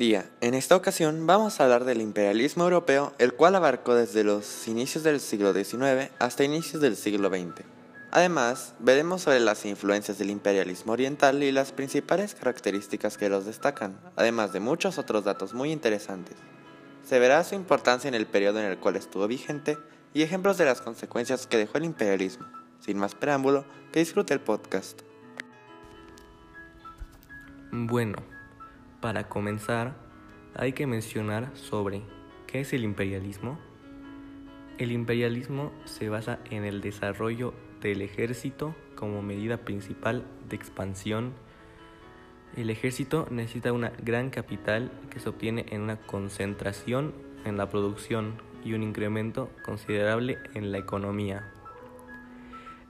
Día, en esta ocasión vamos a hablar del imperialismo europeo, el cual abarcó desde los inicios del siglo XIX hasta inicios del siglo XX. Además, veremos sobre las influencias del imperialismo oriental y las principales características que los destacan, además de muchos otros datos muy interesantes. Se verá su importancia en el periodo en el cual estuvo vigente y ejemplos de las consecuencias que dejó el imperialismo. Sin más preámbulo, disfrute el podcast. Bueno, para comenzar, hay que mencionar sobre qué es el imperialismo. El imperialismo se basa en el desarrollo del ejército como medida principal de expansión. El ejército necesita una gran capital que se obtiene en una concentración en la producción y un incremento considerable en la economía.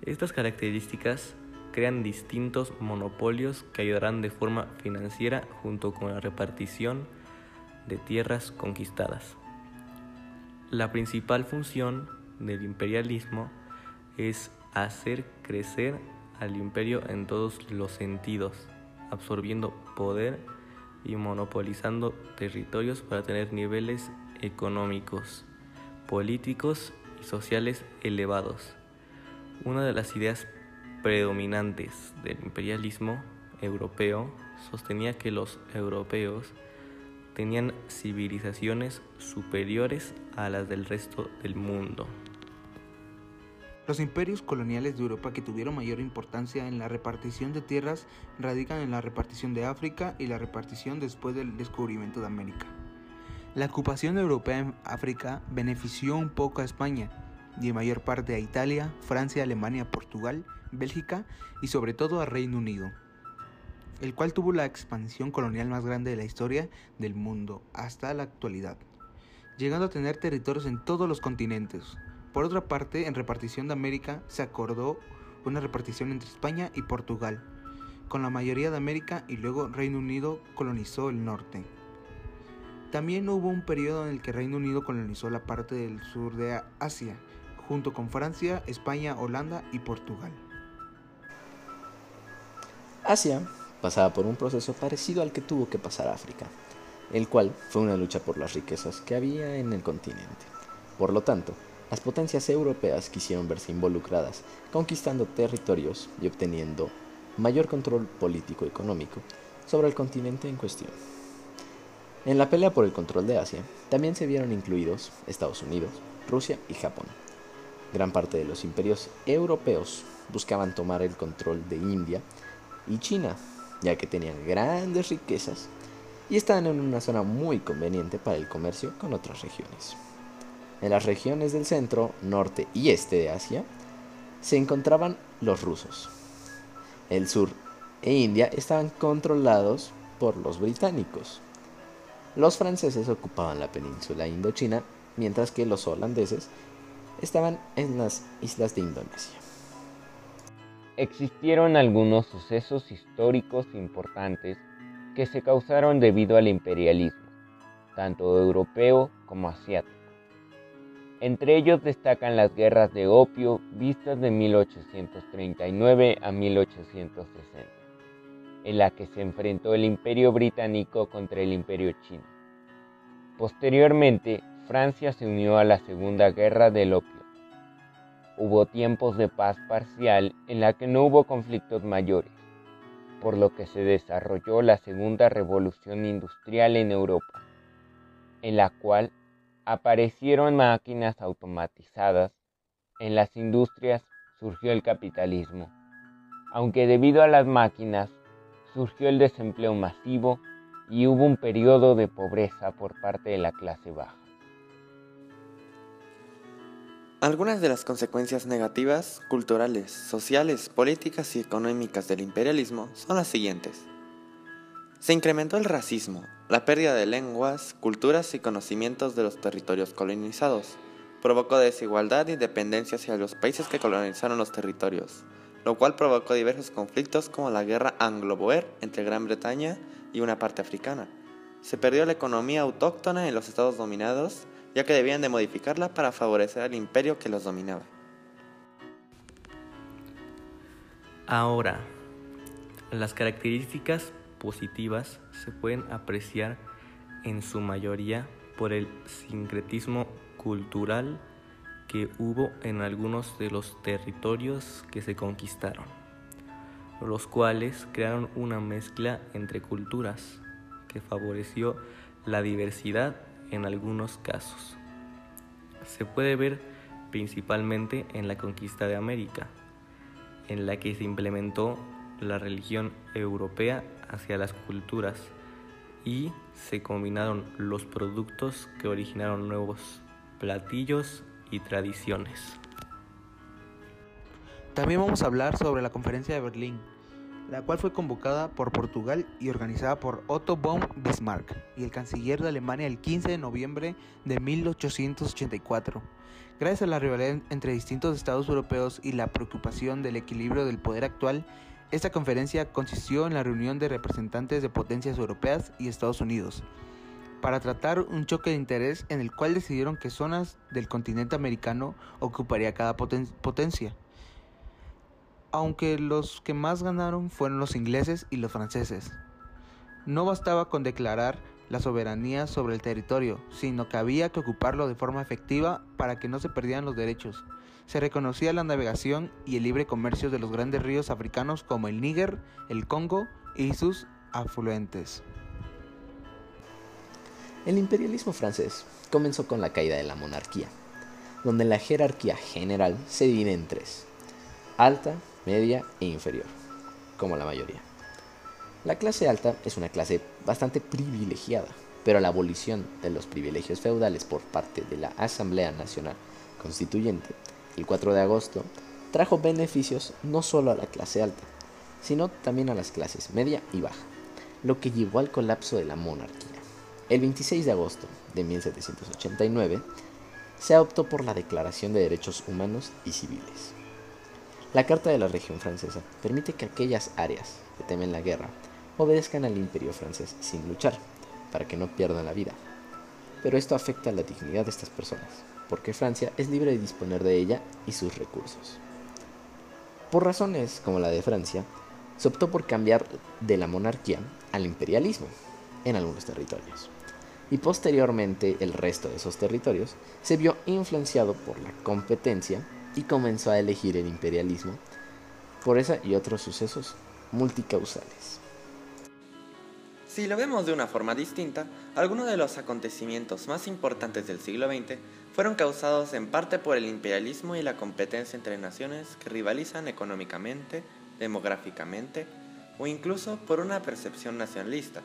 Estas características crean distintos monopolios que ayudarán de forma financiera junto con la repartición de tierras conquistadas. La principal función del imperialismo es hacer crecer al imperio en todos los sentidos, absorbiendo poder y monopolizando territorios para tener niveles económicos, políticos y sociales elevados. Una de las ideas predominantes del imperialismo europeo sostenía que los europeos tenían civilizaciones superiores a las del resto del mundo. Los imperios coloniales de Europa que tuvieron mayor importancia en la repartición de tierras radican en la repartición de África y la repartición después del descubrimiento de América. La ocupación europea en África benefició un poco a España y en mayor parte a Italia, Francia, Alemania, Portugal Bélgica y sobre todo a Reino Unido, el cual tuvo la expansión colonial más grande de la historia del mundo hasta la actualidad, llegando a tener territorios en todos los continentes. Por otra parte, en repartición de América se acordó una repartición entre España y Portugal, con la mayoría de América y luego Reino Unido colonizó el norte. También hubo un periodo en el que Reino Unido colonizó la parte del sur de Asia, junto con Francia, España, Holanda y Portugal. Asia pasaba por un proceso parecido al que tuvo que pasar África, el cual fue una lucha por las riquezas que había en el continente. Por lo tanto, las potencias europeas quisieron verse involucradas, conquistando territorios y obteniendo mayor control político-económico sobre el continente en cuestión. En la pelea por el control de Asia, también se vieron incluidos Estados Unidos, Rusia y Japón. Gran parte de los imperios europeos buscaban tomar el control de India y China, ya que tenían grandes riquezas y estaban en una zona muy conveniente para el comercio con otras regiones. En las regiones del centro, norte y este de Asia se encontraban los rusos. El sur e India estaban controlados por los británicos. Los franceses ocupaban la península indochina, mientras que los holandeses estaban en las islas de Indonesia existieron algunos sucesos históricos importantes que se causaron debido al imperialismo, tanto europeo como asiático. Entre ellos destacan las guerras de opio vistas de 1839 a 1860, en la que se enfrentó el imperio británico contra el imperio chino. Posteriormente, Francia se unió a la Segunda Guerra del Opio Hubo tiempos de paz parcial en la que no hubo conflictos mayores, por lo que se desarrolló la segunda revolución industrial en Europa, en la cual aparecieron máquinas automatizadas. En las industrias surgió el capitalismo, aunque debido a las máquinas surgió el desempleo masivo y hubo un periodo de pobreza por parte de la clase baja. Algunas de las consecuencias negativas, culturales, sociales, políticas y económicas del imperialismo son las siguientes. Se incrementó el racismo, la pérdida de lenguas, culturas y conocimientos de los territorios colonizados. Provocó desigualdad y dependencia hacia los países que colonizaron los territorios, lo cual provocó diversos conflictos como la guerra anglo-boer entre Gran Bretaña y una parte africana. Se perdió la economía autóctona en los estados dominados ya que debían de modificarla para favorecer al imperio que los dominaba. Ahora, las características positivas se pueden apreciar en su mayoría por el sincretismo cultural que hubo en algunos de los territorios que se conquistaron, los cuales crearon una mezcla entre culturas que favoreció la diversidad en algunos casos. Se puede ver principalmente en la conquista de América, en la que se implementó la religión europea hacia las culturas y se combinaron los productos que originaron nuevos platillos y tradiciones. También vamos a hablar sobre la conferencia de Berlín, la cual fue convocada por Portugal y organizada por Otto von Bismarck y el canciller de Alemania el 15 de noviembre de 1884. Gracias a la rivalidad entre distintos estados europeos y la preocupación del equilibrio del poder actual, esta conferencia consistió en la reunión de representantes de potencias europeas y Estados Unidos para tratar un choque de interés en el cual decidieron qué zonas del continente americano ocuparía cada potencia. Aunque los que más ganaron fueron los ingleses y los franceses. No bastaba con declarar la soberanía sobre el territorio, sino que había que ocuparlo de forma efectiva para que no se perdieran los derechos se reconocía la navegación y el libre comercio de los grandes ríos africanos como el Níger, el Congo y sus afluentes. El imperialismo francés comenzó con la caída de la monarquía, donde la jerarquía general se divide en tres, alta, media e inferior, como la mayoría. La clase alta es una clase bastante privilegiada, pero la abolición de los privilegios feudales por parte de la Asamblea Nacional Constituyente el 4 de agosto, trajo beneficios no solo a la clase alta, sino también a las clases media y baja, lo que llevó al colapso de la monarquía. El 26 de agosto de 1789 se optó por la Declaración de Derechos Humanos y Civiles. La Carta de la Región Francesa permite que aquellas áreas que temen la guerra obedezcan al imperio francés sin luchar, para que no pierdan la vida. Pero esto afecta a la dignidad de estas personas, porque Francia es libre de disponer de ella y sus recursos. Por razones como la de Francia, se optó por cambiar de la monarquía al imperialismo en algunos territorios. Y posteriormente el resto de esos territorios se vio influenciado por la competencia y comenzó a elegir el imperialismo por esa y otros sucesos multicausales. Si lo vemos de una forma distinta, algunos de los acontecimientos más importantes del siglo XX fueron causados en parte por el imperialismo y la competencia entre naciones que rivalizan económicamente, demográficamente o incluso por una percepción nacionalista.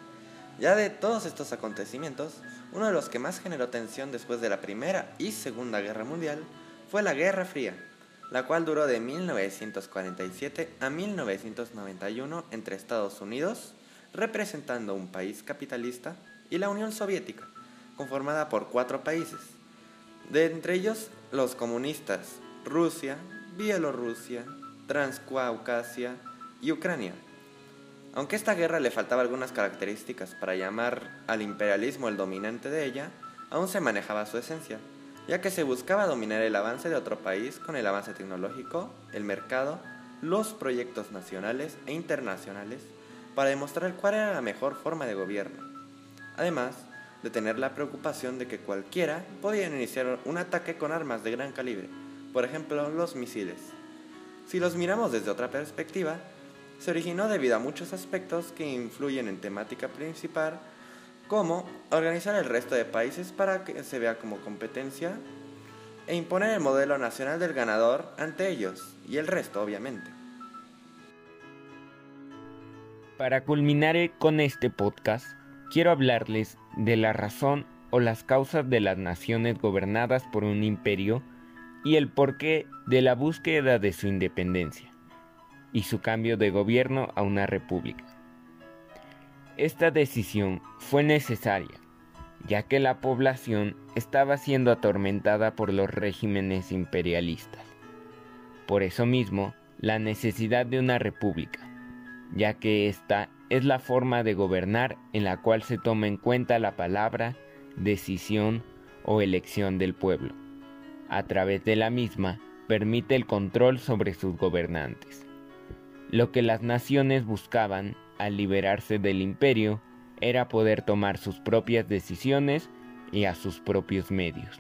Ya de todos estos acontecimientos, uno de los que más generó tensión después de la Primera y Segunda Guerra Mundial fue la Guerra Fría, la cual duró de 1947 a 1991 entre Estados Unidos, representando un país capitalista, y la Unión Soviética, conformada por cuatro países, de entre ellos los comunistas, Rusia, Bielorrusia, Transcaucasia y Ucrania. Aunque esta guerra le faltaba algunas características para llamar al imperialismo el dominante de ella, aún se manejaba su esencia, ya que se buscaba dominar el avance de otro país con el avance tecnológico, el mercado, los proyectos nacionales e internacionales, para demostrar cuál era la mejor forma de gobierno. Además, de tener la preocupación de que cualquiera podía iniciar un ataque con armas de gran calibre, por ejemplo los misiles. Si los miramos desde otra perspectiva, se originó debido a muchos aspectos que influyen en temática principal, como organizar el resto de países para que se vea como competencia e imponer el modelo nacional del ganador ante ellos y el resto, obviamente. Para culminar con este podcast, quiero hablarles de la razón o las causas de las naciones gobernadas por un imperio y el porqué de la búsqueda de su independencia y su cambio de gobierno a una república. Esta decisión fue necesaria, ya que la población estaba siendo atormentada por los regímenes imperialistas. Por eso mismo, la necesidad de una república, ya que ésta es la forma de gobernar en la cual se toma en cuenta la palabra, decisión o elección del pueblo. A través de la misma, permite el control sobre sus gobernantes. Lo que las naciones buscaban al liberarse del imperio, era poder tomar sus propias decisiones y a sus propios medios.